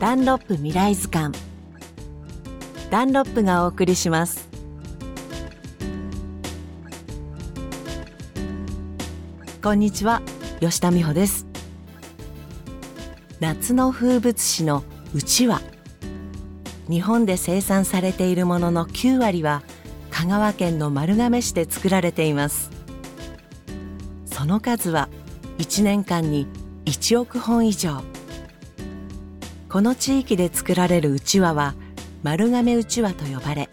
ダンロップ未来図鑑。ダンロップがお送りします。こんにちは吉田美穂です。夏の風物詩のうちわ。日本で生産されているものの9割は香川県の丸亀市で作られています。その数は1年間に1億本以上。この地域で作られるうちわは丸亀うちわと呼ばれ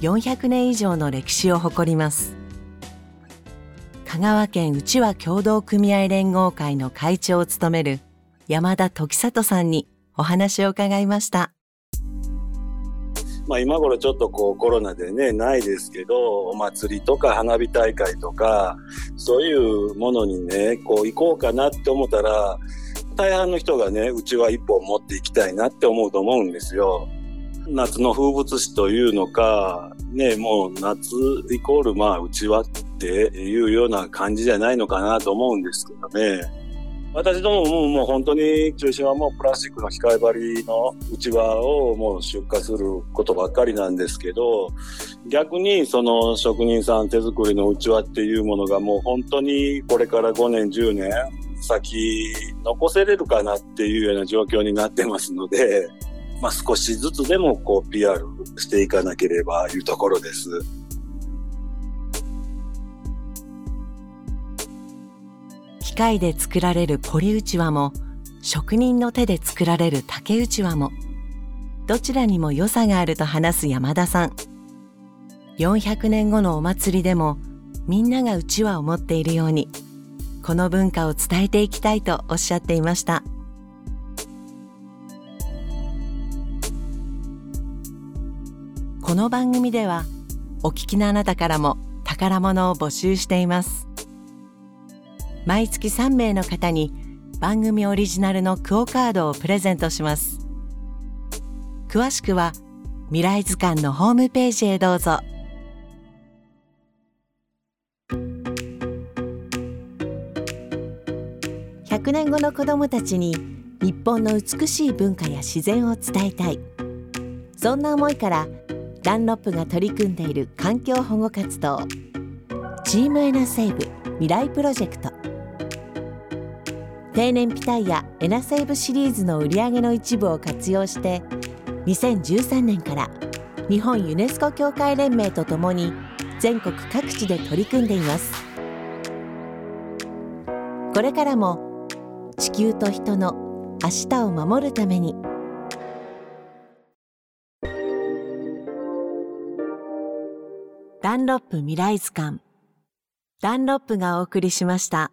400年以上の歴史を誇ります。香川県うちわ協同組合連合会の会長を務める山田時里さんにお話を伺いました。まあ、今頃ちょっとこうコロナでねないですけどお祭りとか花火大会とかそういうものにねこう行こうかなって思ったら大半の人がねうちは一本持っていきたいなって思うと思うんですよ。夏の風物詩というのかねもう夏イコールまあうちわっていうような感じじゃないのかなと思うんですけどね。私どもももう本当に中心はもうプラスチックの機械張りのうちわをもう出荷することばっかりなんですけど逆にその職人さん手作りのうちわっていうものがもう本当にこれから5年10年先残せれるかなっていうような状況になってますので、まあ、少しずつでもこう PR していかなければいうところです。機械で作られるポリうちわも職人の手で作られる竹うちわもどちらにも良さがあると話す山田さん400年後のお祭りでもみんながうちわを持っているようにこの文化を伝えていきたいとおっしゃっていました。この番組ではお聞きのあなたからも宝物を募集しています。毎月3名の方に番組オリジナルのクオカードをプレゼントします。詳しくは未来図鑑のホームページへどうぞ。100年後の子どもたちに日本の美しい文化や自然を伝えたい。そんな思いからダンロップが取り組んでいる環境保護活動チームエナセーブ未来プロジェクト。低燃費タイヤエナセーブシリーズの売り上げの一部を活用して2013年から日本ユネスコ協会連盟とともに全国各地で取り組んでいます。これからも地球と人の明日を守るためにダンロップ未来図鑑ダンロップがお送りしました。